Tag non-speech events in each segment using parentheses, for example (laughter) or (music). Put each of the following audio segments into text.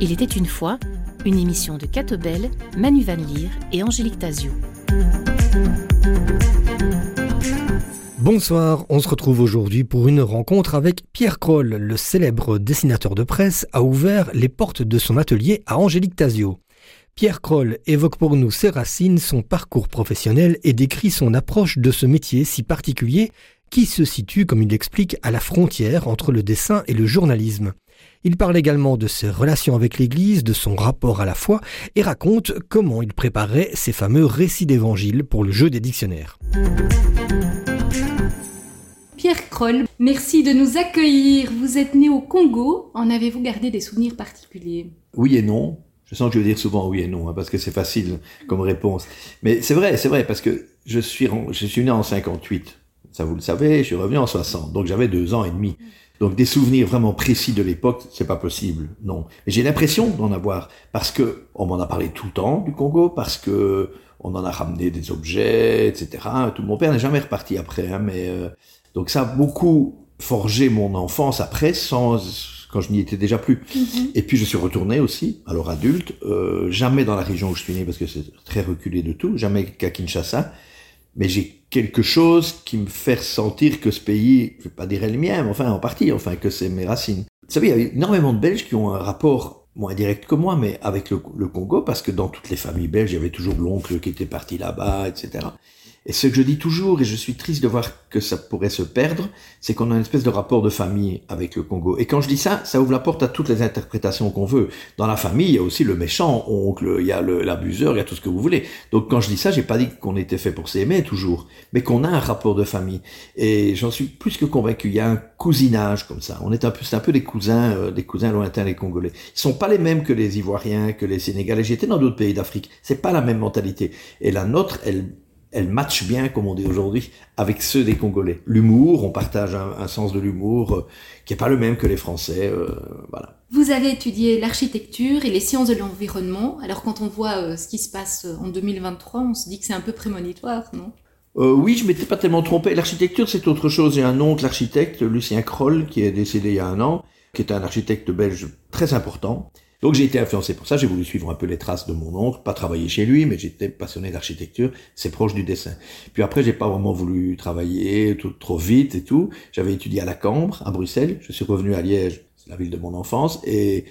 Il était une fois une émission de Catobel, Manu Van Leer et Angélique Tazio. Bonsoir, on se retrouve aujourd'hui pour une rencontre avec Pierre Kroll. Le célèbre dessinateur de presse a ouvert les portes de son atelier à Angélique Tazio. Pierre Kroll évoque pour nous ses racines, son parcours professionnel et décrit son approche de ce métier si particulier qui se situe, comme il l'explique, à la frontière entre le dessin et le journalisme. Il parle également de ses relations avec l'Église, de son rapport à la foi, et raconte comment il préparait ses fameux récits d'évangile pour le jeu des dictionnaires. Pierre Kroll, merci de nous accueillir. Vous êtes né au Congo. En avez-vous gardé des souvenirs particuliers? Oui et non. Je sens que je veux dire souvent oui et non, hein, parce que c'est facile comme réponse. Mais c'est vrai, c'est vrai, parce que je suis, je suis né en 58. Ça, vous le savez, je suis revenu en 60. Donc j'avais deux ans et demi. Donc des souvenirs vraiment précis de l'époque, c'est pas possible, non. Mais j'ai l'impression d'en avoir parce que on m'en a parlé tout le temps du Congo, parce que on en a ramené des objets, etc. Tout mon père n'est jamais reparti après, hein, mais euh, donc ça a beaucoup forgé mon enfance après, sans quand je n'y étais déjà plus. Mm-hmm. Et puis je suis retourné aussi, alors adulte, euh, jamais dans la région où je suis né parce que c'est très reculé de tout, jamais qu'à Kinshasa mais j'ai quelque chose qui me fait ressentir que ce pays, je vais pas dire le mien, mais enfin en partie, enfin que c'est mes racines. Vous savez, il y a énormément de Belges qui ont un rapport moins direct que moi, mais avec le, le Congo, parce que dans toutes les familles belges, il y avait toujours l'oncle qui était parti là-bas, etc. Et ce que je dis toujours, et je suis triste de voir que ça pourrait se perdre, c'est qu'on a une espèce de rapport de famille avec le Congo. Et quand je dis ça, ça ouvre la porte à toutes les interprétations qu'on veut. Dans la famille, il y a aussi le méchant oncle, il y a l'abuseur, il y a tout ce que vous voulez. Donc quand je dis ça, j'ai pas dit qu'on était fait pour s'aimer toujours, mais qu'on a un rapport de famille. Et j'en suis plus que convaincu. Il y a un cousinage comme ça. On est un peu, c'est un peu des cousins, euh, des cousins lointains, les Congolais. Ils sont pas les mêmes que les Ivoiriens, que les Sénégalais. J'étais dans d'autres pays d'Afrique. C'est pas la même mentalité. Et la nôtre, elle elle match bien, comme on dit aujourd'hui, avec ceux des Congolais. L'humour, on partage un, sens de l'humour euh, qui est pas le même que les Français. Euh, voilà. Vous avez étudié l'architecture et les sciences de l'environnement. Alors quand on voit euh, ce qui se passe en 2023, on se dit que c'est un peu prémonitoire, non? Oui, je m'étais pas tellement trompé. L'architecture, c'est autre chose. J'ai un oncle architecte, Lucien Kroll, qui est décédé il y a un an, qui est un architecte belge très important, donc j'ai été influencé pour ça, j'ai voulu suivre un peu les traces de mon oncle, pas travailler chez lui, mais j'étais passionné d'architecture, c'est proche du dessin. Puis après, j'ai pas vraiment voulu travailler tout, trop vite et tout. J'avais étudié à la Cambre, à Bruxelles, je suis revenu à Liège, c'est la ville de mon enfance, et,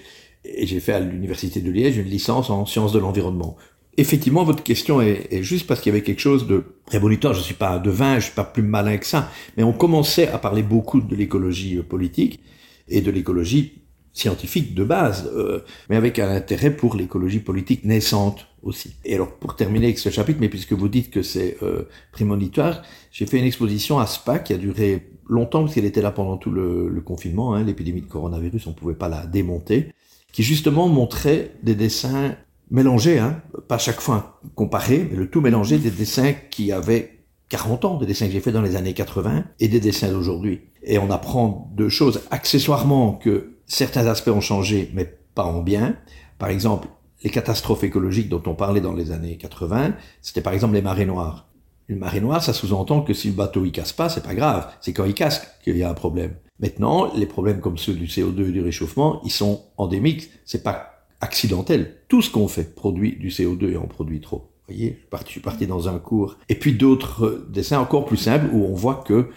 j'ai fait à l'université de Liège une licence en sciences de l'environnement. Effectivement, votre question est, juste parce qu'il y avait quelque chose de prémonitoire. Je suis pas devin, je suis pas plus malin que ça, mais on commençait à parler beaucoup de l'écologie politique et de l'écologie scientifique de base, euh, mais avec un intérêt pour l'écologie politique naissante aussi. Et alors, pour terminer avec ce chapitre, mais puisque vous dites que c'est euh, prémonitoire, j'ai fait une exposition à Spa qui a duré longtemps, parce qu'elle était là pendant tout le, le confinement, hein, l'épidémie de coronavirus, on pouvait pas la démonter, qui justement montrait des dessins mélangés, hein, pas chaque fois comparés, mais le tout mélangé des dessins qui avaient 40 ans, des dessins que j'ai fait dans les années 80 et des dessins d'aujourd'hui. Et on apprend deux choses, accessoirement que certains aspects ont changé, mais pas en bien. Par exemple, les catastrophes écologiques dont on parlait dans les années 80, c'était par exemple les marées noires. Une marée noire, ça sous-entend que si le bateau il casse pas, c'est pas grave. C'est quand il casse qu'il y a un problème. Maintenant, les problèmes comme ceux du CO2 et du réchauffement, ils sont endémiques. C'est pas accidentel. Tout ce qu'on fait produit du CO2 et en produit trop. Vous voyez, je suis parti dans un cours. Et puis d'autres dessins encore plus simples où on voit que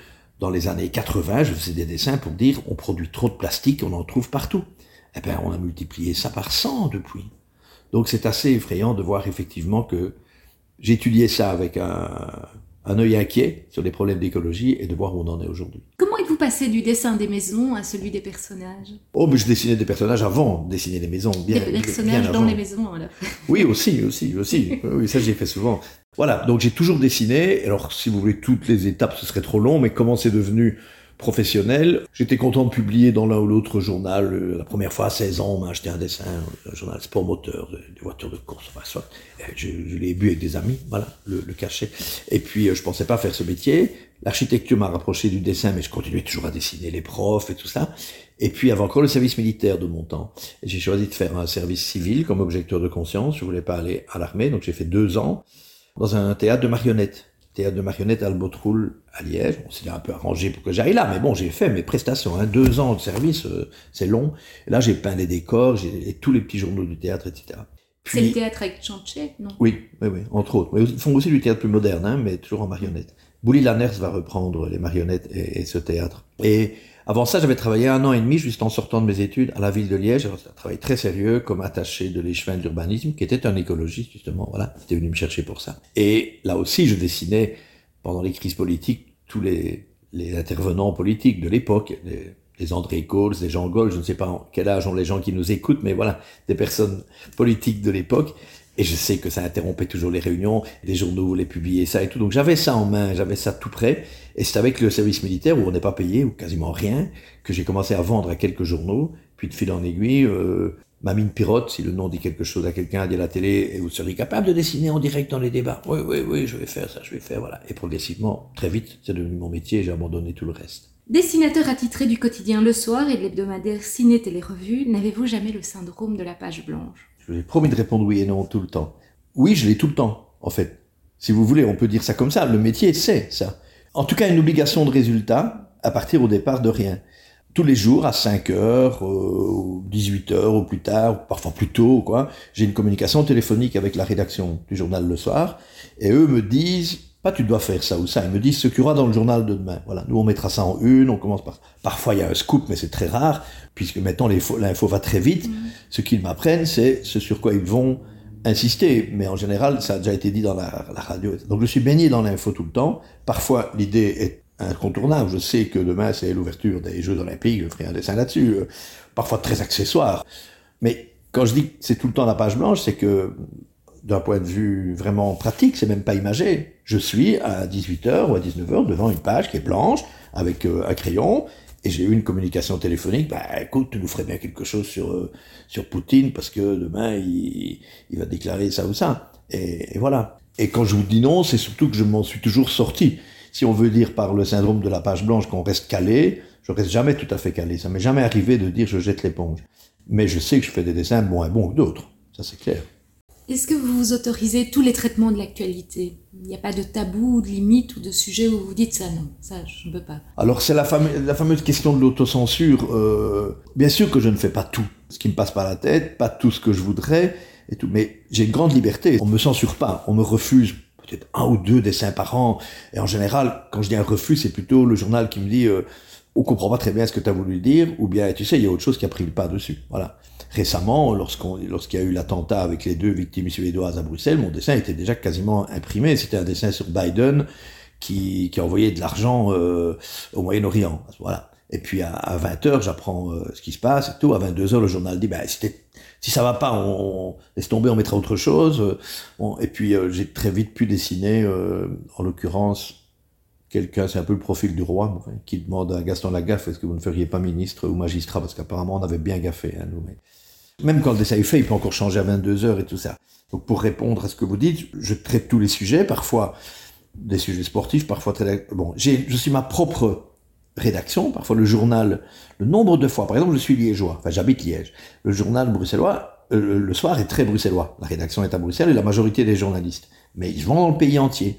dans les années 80, je faisais des dessins pour dire on produit trop de plastique, on en trouve partout. Eh bien, on a multiplié ça par 100 depuis. Donc c'est assez effrayant de voir effectivement que j'étudiais ça avec un, œil inquiet sur les problèmes d'écologie et de voir où on en est aujourd'hui. Passé du dessin des maisons à celui des personnages Oh, mais je dessinais des personnages avant de dessiner les maisons. Bien, des personnages dans les maisons, alors. (laughs) Oui, aussi, aussi, aussi. Oui, ça j'ai fait souvent. Voilà, donc j'ai toujours dessiné. Alors, si vous voulez toutes les étapes, ce serait trop long, mais comment c'est devenu professionnel. J'étais content de publier dans l'un ou l'autre journal. Euh, la première fois à 16 ans, on m'a acheté un dessin, un journal sport moteur, des voitures de course, enfin, soit. Je, je l'ai bu avec des amis, voilà, le, le cachet. Et puis, euh, je pensais pas faire ce métier. L'architecture m'a rapproché du dessin, mais je continuais toujours à dessiner les profs et tout ça. Et puis, avant encore le service militaire de mon temps. J'ai choisi de faire un service civil comme objecteur de conscience. Je voulais pas aller à l'armée, donc j'ai fait deux ans dans un théâtre de marionnettes théâtre de marionnettes Albotroul à Liège. On s'est un peu arrangé pour que j'aille là, mais bon, j'ai fait mes prestations. Hein, deux ans de service, euh, c'est long. Et là, j'ai peint les décors, j'ai tous les petits journaux du théâtre, etc. C'est le théâtre avec Chanché, non? Oui, oui, oui, entre autres. Ils font aussi du théâtre plus moderne, hein, mais toujours en marionnettes. Bouli Lanners va reprendre les marionnettes et, et ce théâtre. Et avant ça, j'avais travaillé un an et demi, juste en sortant de mes études, à la ville de Liège. Un travail très sérieux, comme attaché de l'échevin de l'urbanisme, qui était un écologiste, justement, voilà, était venu me chercher pour ça. Et là aussi, je dessinais, pendant les crises politiques, tous les, intervenants politiques de l'époque, les, les, André Coles, les Jean Gaulle, je ne sais pas quel âge ont les gens qui nous écoutent, mais voilà, des personnes politiques de l'époque. Et je sais que ça interrompait toujours les réunions, les journaux voulaient publier ça et tout. Donc j'avais ça en main, j'avais ça tout prêt. Et c'est avec le service militaire où on n'est pas payé, ou quasiment rien, que j'ai commencé à vendre à quelques journaux. Puis de fil en aiguille, euh, Mamine Pirotte, si le nom dit quelque chose à quelqu'un, dit à la télé, et vous seriez capable de dessiner en direct dans les débats. Oui, oui, oui, je vais faire ça, je vais faire, voilà. Et progressivement, très vite, c'est devenu mon métier, j'ai abandonné tout le reste. Dessinateur attitré du quotidien Le Soir et de l'hebdomadaire Ciné Télé Revue, n'avez-vous jamais le syndrome de la page blanche? Je vous ai promis de répondre oui et non tout le temps. Oui, je l'ai tout le temps, en fait. Si vous voulez, on peut dire ça comme ça. Le métier, c'est ça. En tout cas, une obligation de résultat à partir au départ de rien. Tous les jours, à 5 heures, euh, 18 heures ou plus tard, parfois plus tôt, quoi, j'ai une communication téléphonique avec la rédaction du journal le soir, et eux me disent, pas tu dois faire ça ou ça, ils me disent ce qu'il y aura dans le journal de demain. Voilà, nous on mettra ça en une, on commence par... Parfois il y a un scoop, mais c'est très rare puisque maintenant l'info va très vite, mm. ce qu'ils m'apprennent, c'est ce sur quoi ils vont insister. Mais en général, ça a déjà été dit dans la, la radio. Donc je suis baigné dans l'info tout le temps. Parfois, l'idée est incontournable. Je sais que demain, c'est l'ouverture des Jeux Olympiques, je ferai un dessin là-dessus. Euh, parfois très accessoire. Mais quand je dis que c'est tout le temps la page blanche, c'est que d'un point de vue vraiment pratique, c'est même pas imagé. Je suis à 18h ou à 19h devant une page qui est blanche, avec euh, un crayon, et j'ai eu une communication téléphonique, bah écoute, tu nous ferais bien quelque chose sur, euh, sur Poutine parce que demain il, il va déclarer ça ou ça. Et, voilà. Et quand je vous dis non, c'est surtout que je m'en suis toujours sorti. Si on veut dire par le syndrome de la page blanche qu'on reste calé, je reste jamais tout à fait calé. Ça m'est jamais arrivé de dire je jette l'éponge. Mais je sais que je fais des dessins moins bons que d'autres. Ça c'est clair. Est-ce que vous autorisez tous les traitements de l'actualité? Il n'y a pas de tabou, de limite ou de sujet où vous dites ça? Non, ça je ne peux pas. Alors c'est la, la, fameuse question de l'autocensure. Euh, bien sûr que je ne fais pas tout ce qui me passe par la tête, pas tout ce que je voudrais et tout, mais j'ai une grande liberté. On me censure pas, on me refuse peut-être un ou deux dessins par an. Et en général, quand je dis un refus, c'est plutôt le journal qui me dit euh, on comprend pas très bien ce que tu as voulu dire, ou bien tu sais, il y a autre chose qui a pris le pas dessus. Voilà récemment, lorsqu'il y a eu l'attentat avec les deux victimes suédoises à Bruxelles, mon dessin était déjà quasiment imprimé. C'était un dessin sur Biden qui, qui envoyait de l'argent euh, au Moyen-Orient. Voilà. Et puis à, 20h, j'apprends euh, ce qui se passe et tout. À 22h, le journal dit, bah, si ça va pas, on, laisse tomber, on mettra autre chose. et puis euh, j'ai très vite pu dessiner, en l'occurrence, quelqu'un, c'est un peu le profil du roi, qui demande à Gaston Lagaffe, est-ce que vous ne feriez pas ministre ou magistrat? Parce qu'apparemment, on avait bien gaffé, hein, nous. Même quand le dessin est fait, il peut encore changer à 22 heures et tout ça. Donc pour répondre à ce que vous dites, je traite tous les sujets, parfois des sujets sportifs, parfois très... Bon, je suis ma propre rédaction, parfois le journal, le nombre de fois, par exemple, je suis liégeois, enfin j'habite Liège, le journal bruxellois, euh, le soir est très bruxellois, la rédaction est à Bruxelles et la majorité des journalistes, mais ils vont dans le pays entier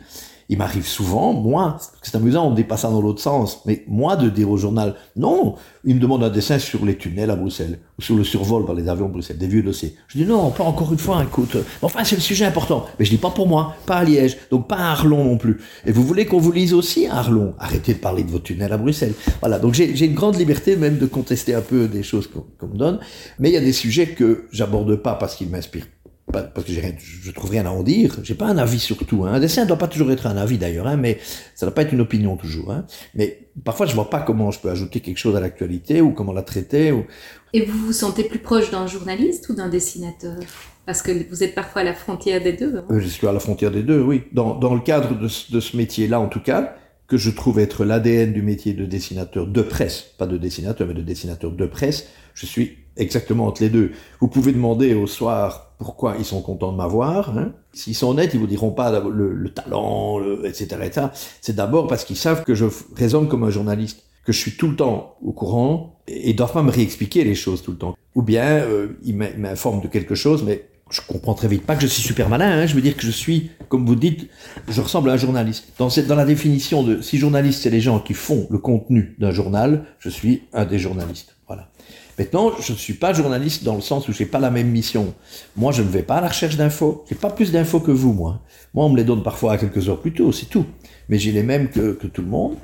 il m'arrive souvent, moi, c'est amusant, on dépasse ça dans l'autre sens, mais moi de dire au journal, non, il me demande un dessin sur les tunnels à Bruxelles, ou sur le survol par les avions de Bruxelles, des vieux dossiers. Je dis non, pas encore une fois, écoute, enfin c'est le sujet important, mais je dis pas pour moi, pas à Liège, donc pas à Arlon non plus. Et vous voulez qu'on vous lise aussi à Arlon? Arrêtez de parler de vos tunnels à Bruxelles. Voilà, donc j'ai une grande liberté même de contester un peu des choses qu'on me donne, mais il y a des sujets que j'aborde pas parce qu'ils m'inspirent parce que je trouve rien à en dire. J'ai pas un avis sur tout. Hein. Un dessin ne doit pas toujours être un avis d'ailleurs, hein, mais ça ne doit pas être une opinion toujours. Hein. Mais parfois, je vois pas comment je peux ajouter quelque chose à l'actualité ou comment la traiter. Ou... Et vous vous sentez plus proche d'un journaliste ou d'un dessinateur? Parce que vous êtes parfois à la frontière des deux. Hein. Euh, je suis à la frontière des deux, oui. Dans, dans le cadre de, de ce métier-là, en tout cas, que je trouve être l'ADN du métier de dessinateur de presse, pas de dessinateur, mais de dessinateur de presse, je suis exactement entre les deux. Vous pouvez demander au soir pourquoi ils sont contents de m'avoir. Hein. S'ils sont honnêtes, ils vous diront pas le, talent, etc., etc. C'est d'abord parce qu'ils savent que je raisonne comme un journaliste, que je suis tout le temps au courant et ils doivent pas me réexpliquer les choses tout le temps. Ou bien euh, ils m'informent de quelque chose, mais je comprends très vite pas que je suis super malin, hein, je veux dire que je suis, comme vous dites, je ressemble à un journaliste. Dans, cette, dans la définition de si journaliste, c'est les gens qui font le contenu d'un journal, je suis un des journalistes. Voilà. Maintenant, je ne suis pas journaliste dans le sens où j'ai pas la même mission. Moi, je ne vais pas à la recherche d'infos. J'ai pas plus d'infos que vous, moi. Moi, on me les donne parfois à quelques heures plus tôt, c'est tout. Mais j'ai les mêmes que, que tout le monde.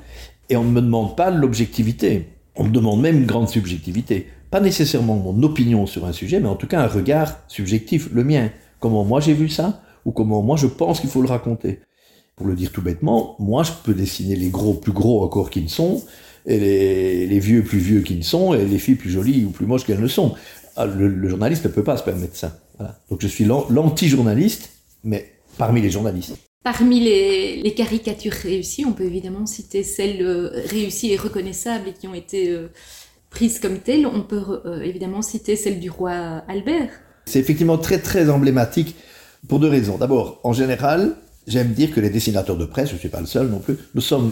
Et on ne me demande pas l'objectivité. On me demande même une grande subjectivité pas nécessairement mon opinion sur un sujet, mais en tout cas un regard subjectif, le mien. Comment moi j'ai vu ça, ou comment moi je pense qu'il faut le raconter? Pour le dire tout bêtement, moi je peux dessiner les gros plus gros encore qu'ils ne sont, et les, vieux plus vieux qu'ils ne sont, et les filles plus jolies ou plus moches qu'elles ne sont. Ah, le, journaliste ne peut pas se permettre ça. Donc je suis l'anti-journaliste, mais parmi les journalistes. Parmi les, caricatures réussies, on peut évidemment citer celles euh, réussies et reconnaissables et qui ont été euh, prise comme telle, on peut euh, évidemment citer celle du roi Albert. C'est effectivement très très emblématique pour deux raisons. D'abord, en général, j'aime dire que les dessinateurs de presse, je ne suis pas le seul non plus, nous sommes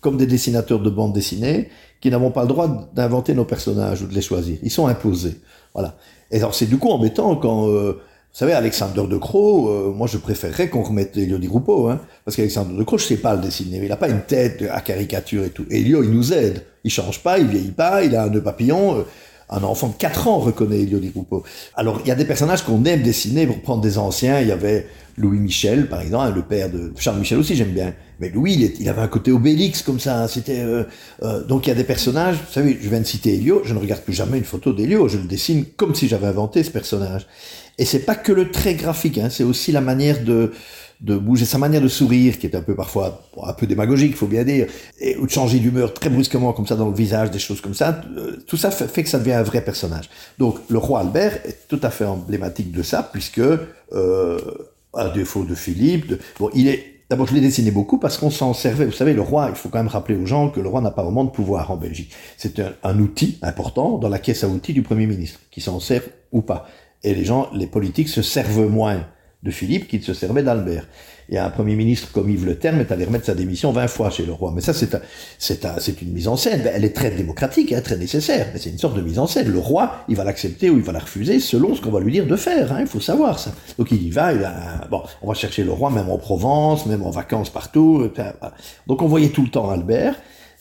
comme des dessinateurs de bande dessinée qui n'avons pas le droit d'inventer nos personnages ou de les choisir. Ils sont imposés. Voilà. Et alors c'est du coup embêtant quand euh, vous savez, Alexandre de Croo, euh, moi je préférerais qu'on remette Elio Di Gruppo, hein, parce qu'Alexandre de Croo, je sais pas le dessiner, il n'a pas une tête à caricature et tout. Elio, il nous aide, il change pas, il vieillit pas, il a un nœud papillon. Euh, un enfant de 4 ans reconnaît Elio Di. Alors, il y a des personnages qu'on aime dessiner pour prendre des anciens. Il y avait Louis Michel, par exemple, hein, le père de Charles Michel aussi, j'aime bien. Mais Louis, il, avait un côté obélix comme ça. Hein, c'était euh, donc il y a des personnages. Vous savez, je viens de citer Elio. Je ne regarde plus jamais une photo d'Elio. Je le dessine comme si j'avais inventé ce personnage. Et c'est pas que le trait graphique, hein, c'est aussi la manière de, de bouger, sa manière de sourire, qui est un peu parfois un peu démagogique, faut bien dire, et, ou de changer d'humeur très brusquement comme ça dans le visage, des choses comme ça. Euh, tout ça fait, que ça devient un vrai personnage. Donc le roi Albert est tout à fait emblématique de ça, puisque euh, à défaut de Philippe, de, bon, il est D'abord, je l'ai dessiné beaucoup parce qu'on s'en servait. Vous savez, le roi, il faut quand même rappeler aux gens que le roi n'a pas vraiment de pouvoir en Belgique. C'est un, un, outil important dans la caisse à outils du Premier ministre, qui s'en sert ou pas. Et les gens, les politiques se servent moins de Philippe qu'ils se servaient d'Albert. A un premier ministre comme Yves Le Terme est allé remettre sa démission 20 fois chez le roi. Mais ça, c'est c'est c'est une mise en scène. Elle est très démocratique, hein, très nécessaire. Mais c'est une sorte de mise en scène. Le roi, il va l'accepter ou il va la refuser selon ce qu'on va lui dire de faire. Hein, il faut savoir ça. Donc il y va. Il a, bon, on va chercher le roi même en Provence, même en vacances partout. Donc on voyait tout le temps Albert.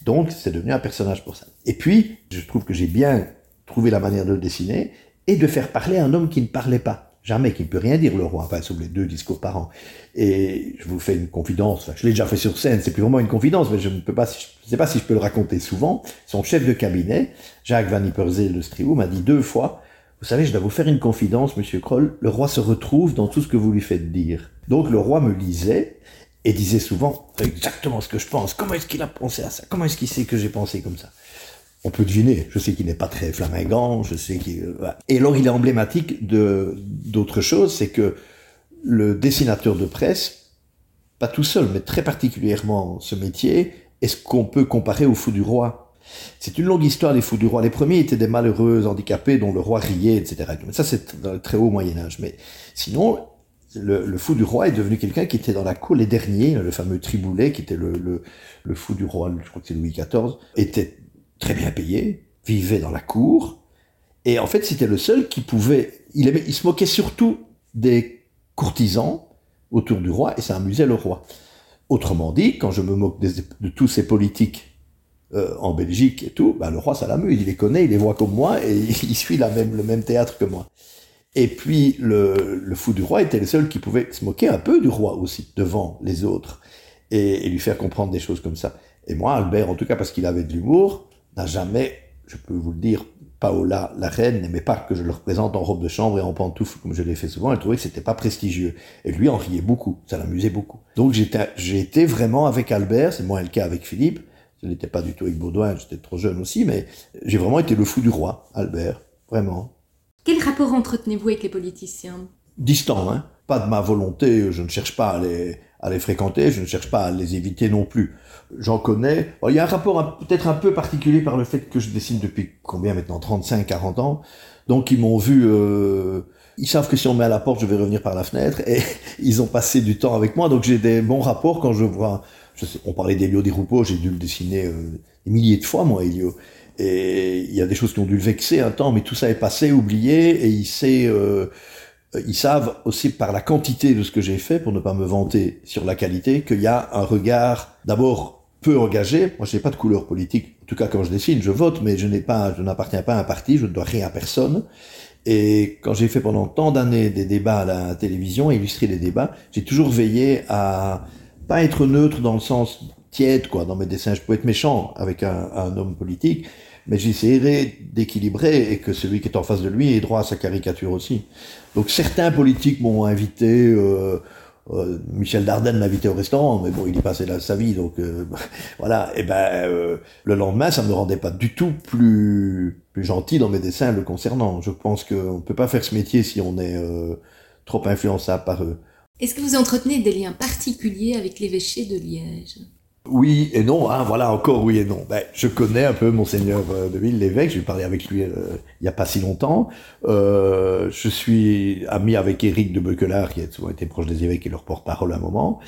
Donc c'est devenu un personnage pour ça. Et puis, je trouve que j'ai bien trouvé la manière de le dessiner et de faire parler un homme qui ne parlait pas. Jamais, qui ne peut rien dire, le roi, enfin, sur les deux discours par an. Et je vous fais une confidence, je l'ai déjà fait sur scène, c'est plus vraiment une confidence, mais je ne peux pas, je sais pas si je peux le raconter souvent. Son chef de cabinet, Jacques Van Ypersel de Striou, m'a dit deux fois, vous savez, je dois vous faire une confidence, monsieur Kroll, le roi se retrouve dans tout ce que vous lui faites dire. Donc le roi me lisait, et disait souvent exactement ce que je pense. Comment est-ce qu'il a pensé à ça? Comment est-ce qu'il sait que j'ai pensé comme ça? On peut deviner. Je sais qu'il n'est pas très flamingant, je sais qu'il. Euh, Et alors, il est emblématique de d'autre chose, c'est que le dessinateur de presse, pas tout seul, mais très particulièrement ce métier, est ce qu'on peut comparer au fou du roi. C'est une longue histoire des fous du roi. Les premiers étaient des malheureux, handicapés, dont le roi riait, etc. Mais ça, c'est le très haut Moyen Âge. Mais sinon, le, fou du roi est devenu quelqu'un qui était dans la cour. Les derniers, le fameux Triboulet, qui était le, le, le fou du roi, je crois que c'est Louis XIV, était très bien payé, vivait dans la cour, et en fait c'était le seul qui pouvait, il, il se moquait surtout des courtisans autour du roi, et ça amusait le roi. Autrement dit, quand je me moque de, tous ces politiques euh, en Belgique et tout, ben le roi ça l'amuse, il les connaît, il les voit comme moi, et (laughs) il suit la même, le même théâtre que moi. Et puis le, le, fou du roi était le seul qui pouvait se moquer un peu du roi aussi, devant les autres, et, et lui faire comprendre des choses comme ça. Et moi, Albert, en tout cas parce qu'il avait de l'humour, n'a jamais, je peux vous le dire, Paola, la reine, n'aimait pas que je le représente en robe de chambre et en pantoufle, comme je l'ai fait souvent. Elle trouvait que c'était pas prestigieux. Et lui en riait beaucoup. Ça l'amusait beaucoup. Donc j'ai été vraiment avec Albert. C'est moins le cas avec Philippe. Ce n'était pas du tout avec Baudouin. J'étais trop jeune aussi. Mais j'ai vraiment été le fou du roi, Albert. Vraiment. Quel rapport entretenez-vous avec les politiciens? Distant, hein. Pas de ma volonté. Je ne cherche pas à les, à les fréquenter. Je ne cherche pas à les éviter non plus j'en connais. il y a un rapport peut-être un peu particulier par le fait que je dessine depuis combien maintenant? 35, 40 ans. Donc ils m'ont vu, euh, ils savent que si on met à la porte, je vais revenir par la fenêtre. Et (laughs) ils ont passé du temps avec moi, donc j'ai des bons rapports quand je vois. Je sais, on parlait d'Elio Di Rupo, j'ai dû le dessiner euh, des milliers de fois moi, Elio. Et il y a des choses qui ont dû le vexer un temps, mais tout ça est passé, oublié, et il sait. Euh, ils savent aussi par la quantité de ce que j'ai fait, pour ne pas me vanter sur la qualité, qu'il y a un regard d'abord peu engagé. Moi, je n'ai pas de couleur politique. En tout cas, quand je dessine, je vote, mais je n'ai pas, je n'appartiens pas à un parti, je ne dois rien à personne. Et quand j'ai fait pendant tant d'années des débats à la télévision, illustrer les débats, j'ai toujours veillé à pas être neutre dans le sens tiède, quoi. Dans mes dessins, je peux être méchant avec un homme politique, mais j'essaierai d'équilibrer et que celui qui est en face de lui ait droit à sa caricature aussi. Donc certains politiques m'ont invité, euh, euh, Michel Dardenne m'a invité au restaurant, mais bon, il y passait là sa vie, donc euh, (laughs) voilà. Et ben euh, le lendemain, ça ne me rendait pas du tout plus plus gentil dans mes dessins le concernant. Je pense qu'on ne peut pas faire ce métier si on est trop influençable par eux. Est-ce que vous entretenez des liens particuliers avec l'évêché de Liège? Oui et non, hein, voilà encore oui et non. Ben, je connais un peu monseigneur euh, de Ville, l'évêque, j'ai parlé avec lui euh, il n'y a pas si longtemps. Euh, je suis ami avec Éric de Beuquelard, qui a souvent été proche des évêques et leur porte-parole à un moment.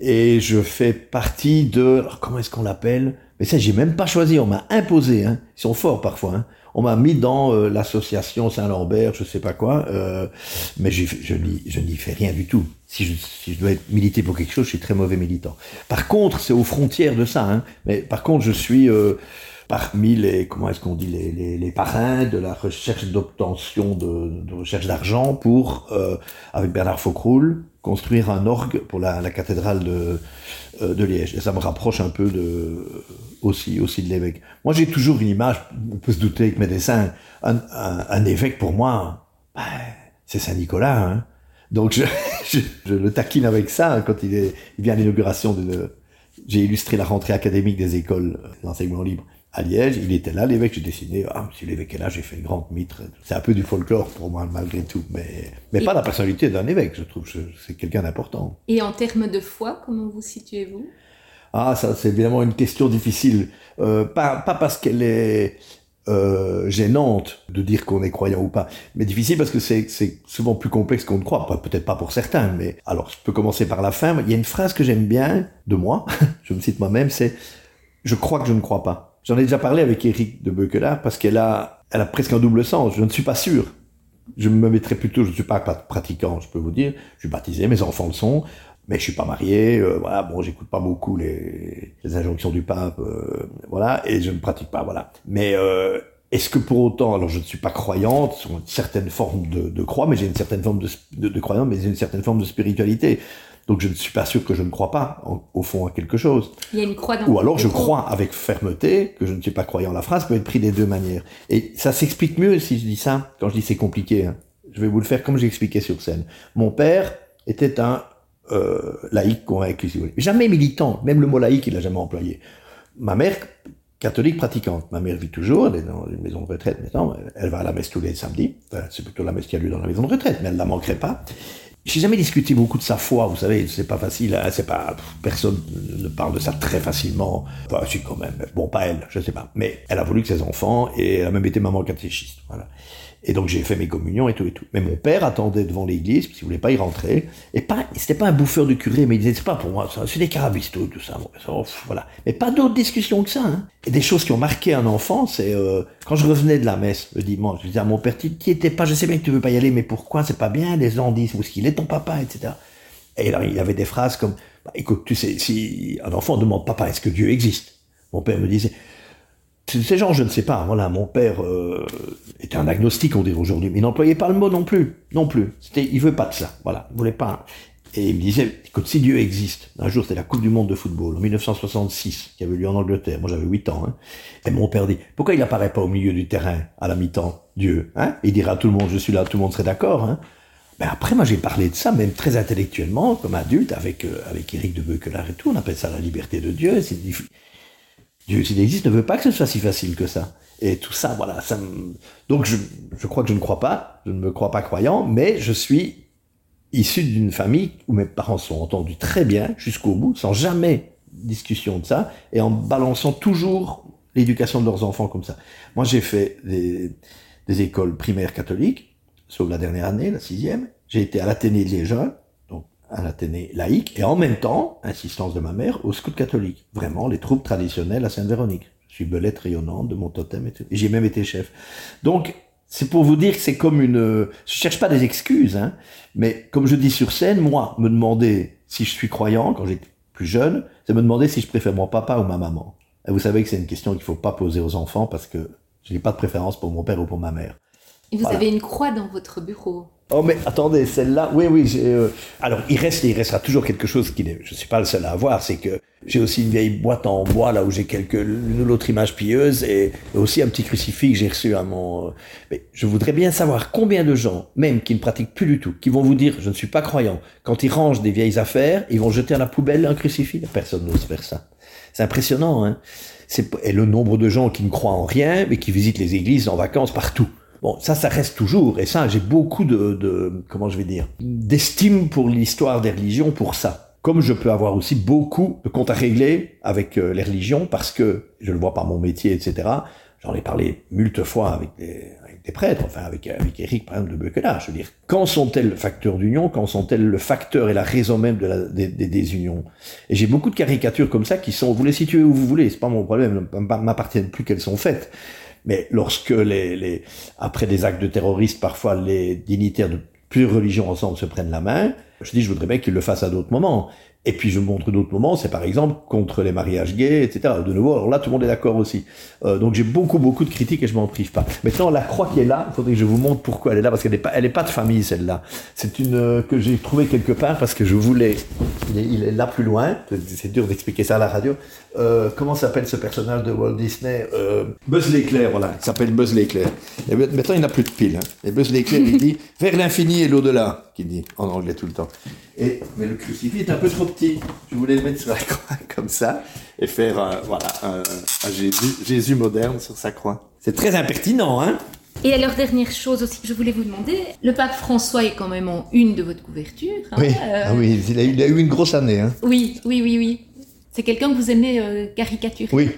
Et je fais partie de... Alors, comment est-ce qu'on l'appelle? Mais ça, j'ai même pas choisi, on m'a imposé. Hein. Ils sont forts parfois. Hein. On m'a mis dans euh, l'association Saint-Lambert, je sais pas quoi, euh, mais je, n'y fais rien du tout. Si je, dois être militer pour quelque chose, je suis très mauvais militant. Par contre, c'est aux frontières de ça. Hein, mais par contre, je suis euh, parmi les comment est-ce qu'on dit les, parrains de la recherche d'obtention de, de, recherche d'argent pour avec Bernard Faucroul construire un orgue pour la, cathédrale de euh, de Liège. Et ça me rapproche un peu aussi, aussi de l'évêque. Moi, j'ai toujours une image, on peut se douter avec mes dessins, un, évêque pour moi, ben, c'est Saint-Nicolas. Hein. Donc, je, (laughs) le taquine avec ça quand il, vient à l'inauguration. J'ai illustré la rentrée académique des écoles d'enseignement libre à Liège, il était là, l'évêque, j'ai dessiné, ah, si l'évêque est là, j'ai fait une grande mitre. C'est un peu du folklore pour moi, malgré tout, mais, mais pas la personnalité d'un évêque, je trouve, c'est quelqu'un d'important. Et en termes de foi, comment vous situez-vous? Ah, ça, c'est évidemment une question difficile. Euh, pas, pas parce qu'elle est euh, gênante de dire qu'on est croyant ou pas, mais difficile parce que c'est souvent plus complexe qu'on ne croit. Peut-être pas pour certains, mais alors, je peux commencer par la fin. Il y a une phrase que j'aime bien de moi, (laughs) je me cite moi-même, c'est « Je crois que je ne crois pas ». J'en ai déjà parlé avec Eric de Beuquelard parce qu'elle a, elle a presque un double sens. Je ne suis pas sûr. Je me mettrais plutôt, je ne suis pas pratiquant, je peux vous dire. Je suis baptisé, mes enfants le sont, mais je suis pas marié. Euh, voilà, bon, j'écoute pas beaucoup les, les, injonctions du pape, euh, voilà, et je ne pratique pas, voilà. Mais euh, est-ce que pour autant, alors je ne suis pas croyante, sur une certaine forme de, de croix, mais j'ai une certaine forme de, de, de croyance, mais j'ai une certaine forme de spiritualité. Donc je ne suis pas sûr que je ne crois pas, au fond, à quelque chose. Il y a une croix dans Ou alors je crois avec fermeté que je ne suis pas croyant. La phrase peut être prise des deux manières. Et ça s'explique mieux si je dis ça, quand je dis c'est compliqué. Hein. Je vais vous le faire comme j'ai expliqué sur scène. Mon père était un euh, laïc convaincu, si vous voulez. Jamais militant, même le mot laïc, il l'a jamais employé. Ma mère, catholique pratiquante. Ma mère vit toujours, elle est dans une maison de retraite maintenant, elle va à la messe tous les samedis. Enfin, c'est plutôt la messe qui a lieu dans la maison de retraite, mais elle ne la manquerait pas. J'ai jamais discuté beaucoup de sa foi, vous savez, c'est pas facile, hein, c'est pas, personne ne parle de ça très facilement. Enfin, si, quand même. Bon, pas elle, je sais pas. Mais elle a voulu que ses enfants, et elle a même été maman catéchiste, voilà. Et donc j'ai fait mes communions et tout et tout. Mais mon père attendait devant l'église, parce qu'il voulait pas y rentrer. Et pas, c'était pas un bouffeur du curé, mais il disait, c'est pas pour moi, c'est des carabistos, tout ça. Voilà. Mais pas d'autres discussions que ça, hein. Et des choses qui ont marqué un enfant, c'est, euh, quand je revenais de la messe le dimanche, je disais à mon père, tu étais pas, je sais bien que tu veux pas y aller, mais pourquoi, c'est pas bien, les gens disent, où est-ce qu'il est ton papa, etc. Et alors, il avait des phrases comme, bah, écoute, tu sais, si un enfant demande, papa, est-ce que Dieu existe? Mon père me disait, ces gens, je ne sais pas. Voilà, mon père euh, était un agnostique, on dirait aujourd'hui, mais il n'employait pas le mot non plus, non plus. C'était, il veut pas de ça. Voilà, il voulait pas. Et il me disait, écoute, si Dieu existe, un jour c'était la Coupe du Monde de football en 1966 qui avait lieu en Angleterre. Moi j'avais 8 ans. Hein, et mon père dit, pourquoi il apparaît pas au milieu du terrain à la mi-temps, Dieu hein? Il dira à tout le monde, je suis là, tout le monde serait d'accord. Hein mais après, moi, j'ai parlé de ça, même très intellectuellement, comme adulte, avec euh, avec Éric de Beuquelard et tout. On appelle ça la liberté de Dieu. Dieu, s'il existe, ne veut pas que ce soit si facile que ça. Et tout ça, voilà, ça me... Donc je, je crois que je ne crois pas, je ne me crois pas croyant, mais je suis issu d'une famille où mes parents sont entendus très bien jusqu'au bout, sans jamais discussion de ça, et en balançant toujours l'éducation de leurs enfants comme ça. Moi, j'ai fait des, des écoles primaires catholiques, sauf la dernière année, la sixième. J'ai été à l'Athénée de Liégeois, à l'Athénée laïque, et en même temps, insistance de ma mère, au scout catholique. Vraiment, les troupes traditionnelles à Sainte-Véronique. Je suis belette rayonnante de mon totem et tout. J'ai même été chef. Donc, C'est pour vous dire que c'est comme une... Je cherche pas des excuses, hein, mais comme je dis sur scène, moi, me demander si je suis croyant quand j'étais plus jeune, c'est me demander si je préfère mon papa ou ma maman. Et vous savez que c'est une question qu'il faut pas poser aux enfants parce que je n'ai pas de préférence pour mon père ou pour ma mère. Et vous avez une croix dans votre bureau. Oh mais attendez, celle-là, oui, oui. Euh, alors il reste, il restera toujours quelque chose qui n'est, je suis pas le seul à avoir, c'est que j'ai aussi une vieille boîte en bois là où j'ai quelques une autre image pieuse et aussi un petit crucifix que j'ai reçu à mon. Euh, mais je voudrais bien savoir combien de gens, même qui ne pratiquent plus du tout, qui vont vous dire je ne suis pas croyant, quand ils rangent des vieilles affaires, ils vont jeter à la poubelle un crucifix. Personne n'ose faire ça. C'est impressionnant, hein. C'est et le nombre de gens qui ne croient en rien mais qui visitent les églises en vacances partout. Bon, ça, ça reste toujours, et ça, j'ai beaucoup de, de, comment je vais dire, d'estime pour l'histoire des religions pour ça. Comme je peux avoir aussi beaucoup de comptes à régler avec euh, les religions, parce que je le vois par mon métier, etc. J'en ai parlé multe fois avec des, avec des prêtres, enfin avec, avec Eric, par exemple, de Beuquelard. Je veux dire, quand sont-elles le facteur d'union Quand sont-elles le facteur et la raison même de la, des, des, des unions? Et j'ai beaucoup de caricatures comme ça qui sont, vous les situez où vous voulez, c'est pas mon problème, m'appartiennent plus qu'elles sont faites. Mais lorsque les, les, après des actes de terroristes, parfois les dignitaires de plusieurs religions ensemble se prennent la main, je dis, je voudrais bien qu'ils le fassent à d'autres moments. Et puis je montre d'autres moments, c'est par exemple contre les mariages gays, etc. De nouveau, alors là tout le monde est d'accord aussi. Euh, donc j'ai beaucoup beaucoup de critiques et je m'en prive pas. Maintenant la croix qui est là, il faudrait que je vous montre pourquoi elle est là parce qu'elle n'est pas, elle est pas de famille celle-là. C'est une euh, que j'ai trouvée quelque part parce que je voulais. Il est, il est là plus loin. C'est dur d'expliquer ça à la radio. Euh, comment s'appelle ce personnage de Walt Disney euh, Buzz l'éclair, voilà. Il s'appelle Buzz l'éclair. Et maintenant il n'a plus de piles. Hein. Et Buzz l'éclair il dit (laughs) vers l'infini et l'au-delà, qu'il dit en anglais tout le temps. Et, mais le crucifix est un peu trop petit. Je voulais le mettre sur la (laughs) croix comme ça et faire euh, voilà, un, un Jésus, Jésus, moderne sur sa croix. C'est très impertinent, hein Et alors, dernière chose aussi que je voulais vous demander, le pape François est quand même en une de votre couverture. Hein, oui, euh... ah oui il, a, il, a, eu une grosse année. Hein. Oui, oui, oui, oui. C'est quelqu'un que vous aimez euh, caricaturer. Oui,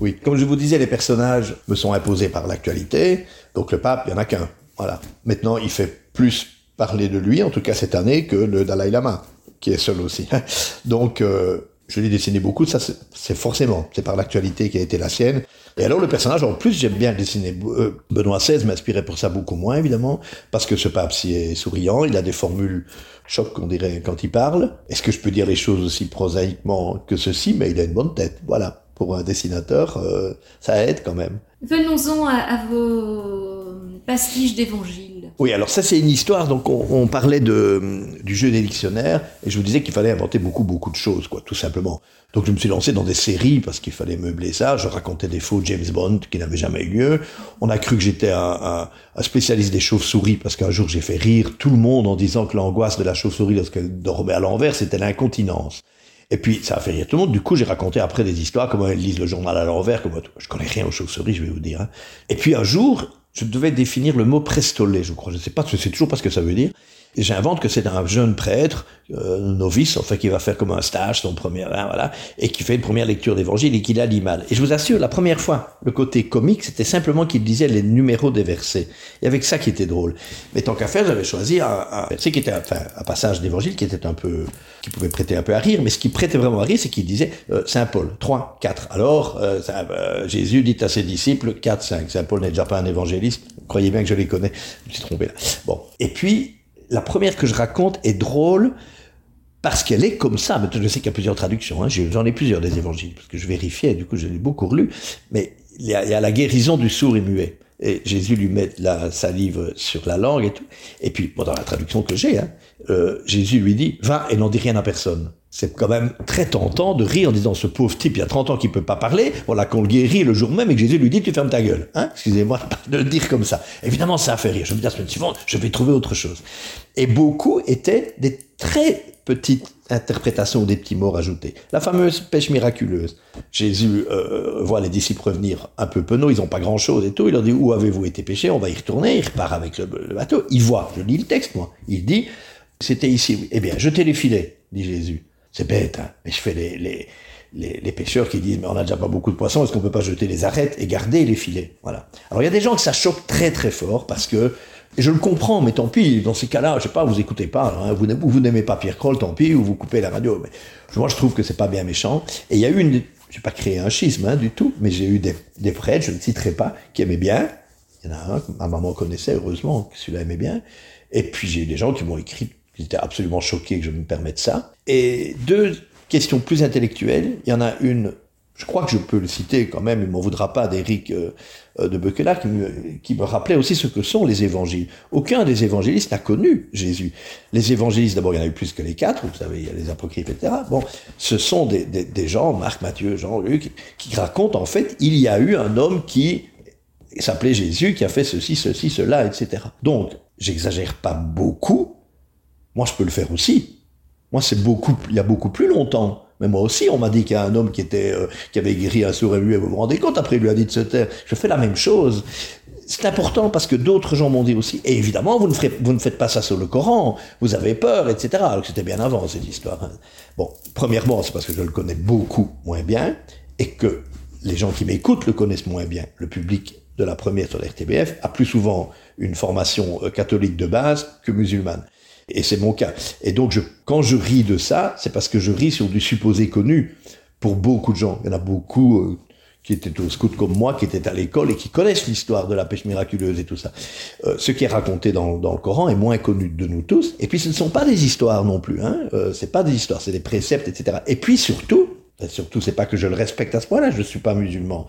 oui. Comme je vous disais, les personnages me sont imposés par l'actualité. Donc le pape, il n'y en a qu'un. Voilà. Maintenant, il fait plus parler de lui, en tout cas cette année, que le Dalai Lama, qui est seul aussi. (laughs) Donc, euh, je l'ai dessiné beaucoup, ça c'est forcément, c'est par l'actualité qui a été la sienne. Et alors le personnage, en plus j'aime bien dessiner. Euh, Benoît XVI m'inspirait pour ça beaucoup moins évidemment, parce que ce pape-ci est souriant, il a des formules choc qu'on dirait quand il parle. Est-ce que je peux dire les choses aussi prosaïquement que ceci? Mais il a une bonne tête, voilà. Pour un dessinateur, euh, ça aide quand même. Venons-en à, à vos pastiches d'évangile. Oui, alors ça c'est une histoire. Donc on, on parlait de, du jeu des dictionnaires et je vous disais qu'il fallait inventer beaucoup beaucoup de choses, quoi, tout simplement. Donc je me suis lancé dans des séries parce qu'il fallait meubler ça. Je racontais des faux James Bond qui n'avaient jamais eu lieu. On a cru que j'étais un, un, un, spécialiste des chauves-souris parce qu'un jour j'ai fait rire tout le monde en disant que l'angoisse de la chauve-souris lorsqu'elle dormait à l'envers c'était l'incontinence. Et puis, ça a fait rire tout le monde. Du coup, j'ai raconté après des histoires, comment elles lisent le journal à l'envers, comment, je connais rien aux chauves-souris, je vais vous dire. Hein. Et puis, un jour, je devais définir le mot prestolé, je crois. Je ne sais pas, je sais toujours pas ce que ça veut dire. J'invente que c'est un jeune prêtre, euh, novice, en fait, qui va faire comme un stage, son premier, hein, voilà, et qui fait une première lecture d'évangile et qui a l'image. Et je vous assure, la première fois, le côté comique, c'était simplement qu'il disait les numéros des versets. Et avec ça qui était drôle. Mais tant qu'à faire, j'avais choisi un, un, verset qui était, enfin, un passage d'évangile qui était un peu, qui pouvait prêter un peu à rire, mais ce qui prêtait vraiment à rire, c'est qu'il disait euh, Saint Paul, 3, 4. Alors, euh, ça, Jésus dit à ses disciples, 4, 5. Saint Paul n'est déjà pas un évangéliste. Croyez bien que je les connais. Je me suis trompé là. Bon. Et puis, la première que je raconte est drôle parce qu'elle est comme ça. Je sais qu'il y a plusieurs traductions. Hein. J'en ai plusieurs des évangiles parce que je vérifiais. Du coup, je l'ai beaucoup relu. Mais il y, a, la guérison du sourd et muet. Et Jésus lui met la salive sur la langue et tout. Et puis, dans la traduction que j'ai, hein, euh, Jésus lui dit Va et n'en dis rien à personne. C'est quand même très tentant de rire en disant ce pauvre type, il y a 30 ans qu'il peut pas parler, voilà qu'on le guérit le jour même et que Jésus lui dit tu fermes ta gueule. Hein Excusez-moi de le dire comme ça. Évidemment, ça a fait rire. Je me dis la semaine suivante, je vais trouver autre chose. Et beaucoup étaient des très petites interprétations ou des petits mots rajoutés. La fameuse pêche miraculeuse. Jésus euh, voit les disciples revenir un peu penauds, ils n'ont pas grand-chose et tout. Il leur dit où avez-vous été pêché On va y retourner. Il repart avec le, le bateau. Il voit, je lis le texte moi. Il dit c'était ici. Eh bien, jetez les filets, dit Jésus. C'est bête, hein mais je fais les, les, les, pêcheurs qui disent mais on n'a déjà pas beaucoup de poissons, est-ce qu'on peut pas jeter les arêtes et garder les filets? Voilà. Alors il y a des gens que ça choque très très fort parce que et je le comprends, mais tant pis, dans ces cas-là, je sais pas, vous écoutez pas, hein, vous, n'aimez pas Pierre Kroll, tant pis, ou vous coupez la radio. Mais moi, je trouve que c'est pas bien méchant. Et il y a eu une, j'ai pas créé un schisme hein, du tout, mais j'ai eu des, des prêtres, je ne citerai pas, qui aimaient bien, Il y en a un ma maman connaissait, heureusement, que celui-là aimait bien. Et puis j'ai eu des gens qui m'ont écrit, qui étaient absolument choqués que je me permette ça. Et deux questions plus intellectuelles. Il y en a une je crois que je peux le citer quand même, il ne m'en voudra pas d'Éric euh, euh, de Beuquelard, qui me, qui me rappelait aussi ce que sont les évangiles. Aucun des évangélistes n'a connu Jésus. Les évangélistes, d'abord, il y en a eu plus que les quatre, vous savez, il y a les apocryphes, etc. Bon, ce sont des, des, des gens, Marc, Matthieu, Jean, Luc, qui racontent, en fait, il y a eu un homme qui s'appelait Jésus, qui a fait ceci, ceci, cela, etc. Donc, j'exagère pas beaucoup. Moi, je peux le faire aussi. Moi, c'est beaucoup, il y a beaucoup plus longtemps. Mais moi aussi, on m'a dit qu'il y a un homme qui était, euh, qui avait guéri un sourd et. Vous vous rendez compte Après, il lui a dit de se taire. Je fais la même chose. C'est important parce que d'autres gens m'ont dit aussi. Et évidemment, vous ne, vous ne faites pas ça sur le Coran. Vous avez peur, etc. Alors que c'était bien avant cette histoire. hein. Bon, premièrement, c'est parce que je le connais beaucoup moins bien et que les gens qui m'écoutent le connaissent moins bien. Le public de la première sur la RTBF a plus souvent une formation euh, catholique de base que musulmane. Et c'est mon cas. Et donc, quand je ris de ça, c'est parce que je ris sur du supposé connu pour beaucoup de gens. Il y en a beaucoup euh, qui étaient au scout comme moi, qui étaient à l'école et qui connaissent l'histoire de la pêche miraculeuse et tout ça. Euh, ce qui est raconté dans, le Coran est moins connu de nous tous. Et puis, ce ne sont pas des histoires non plus. Hein. Euh, c'est pas des histoires, c'est des préceptes, etc. Et puis surtout, surtout, c'est pas que je le respecte à ce point-là, je ne suis pas musulman.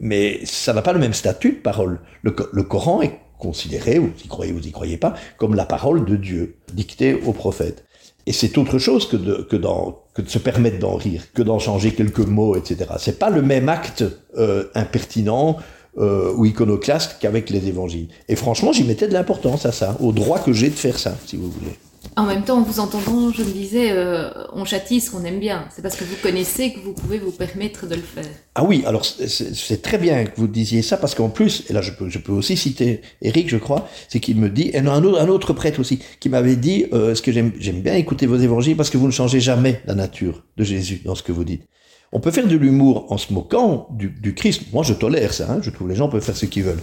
Mais ça n'a pas le même statut de parole. Le, le Coran est considéré, vous y croyez, vous y croyez pas, comme la parole de Dieu, dictée au prophète. Et c'est autre chose que de, que, que de se permettre d'en rire, que d'en changer quelques mots, etc. C'est pas le même acte euh, impertinent euh, ou iconoclaste qu'avec les évangiles. Et franchement, j'y mettais de l'importance à ça, au droit que j'ai de faire ça, si vous voulez. En même temps, en vous entendant, je me disais, euh, on châtie ce qu'on aime bien. C'est parce que vous connaissez que vous pouvez vous permettre de le faire. Ah oui, alors c'est très bien que vous disiez ça, parce qu'en plus, et là je peux, aussi citer Eric, je crois, c'est qu'il me dit, et non, un, autre, un autre prêtre aussi, qui m'avait dit, euh, ce que j'aime bien écouter vos évangiles, parce que vous ne changez jamais la nature de Jésus dans ce que vous dites. On peut faire de l'humour en se moquant du, Christ. Moi, je tolère ça. Hein. Je trouve les gens peuvent faire ce qu'ils veulent.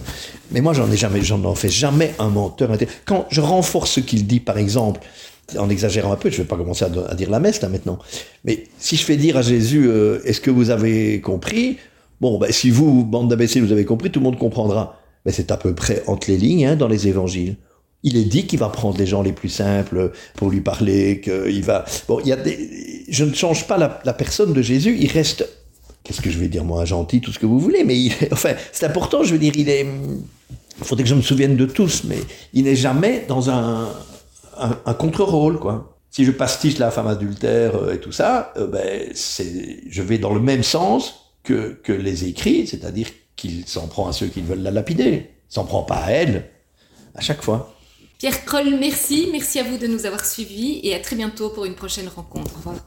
Mais moi, j'en ai jamais, j'en en fais jamais un menteur. Quand je renforce ce qu'il dit, par exemple, en exagérant un peu, je vais pas commencer à, dire la messe là maintenant. Mais si je fais dire à Jésus, euh, est-ce que vous avez compris? Bon, ben, si vous, bande d'imbéciles, vous avez compris, tout le monde comprendra. Mais c'est à peu près entre les lignes hein, dans les évangiles. Il est dit qu'il va prendre les gens les plus simples pour lui parler, qu'il va. Bon, il y a des. Je ne change pas la, personne de Jésus. Il reste. Qu'est-ce que je vais dire moi, gentil, tout ce que vous voulez. Mais il... enfin, c'est important. Je veux dire, il est. Faudrait que je me souvienne de tous, mais il n'est jamais dans un, un, contre-rôle, quoi. Si je pastiche la femme adultère euh, et tout ça, euh, ben, c'est, je vais dans le même sens que, que les écrits, c'est-à-dire qu'il s'en prend à ceux qui veulent la lapider. S'en prend pas à elle, à chaque fois. Pierre Kroll, merci. Merci à vous de nous avoir suivis et à très bientôt pour une prochaine rencontre. Au revoir.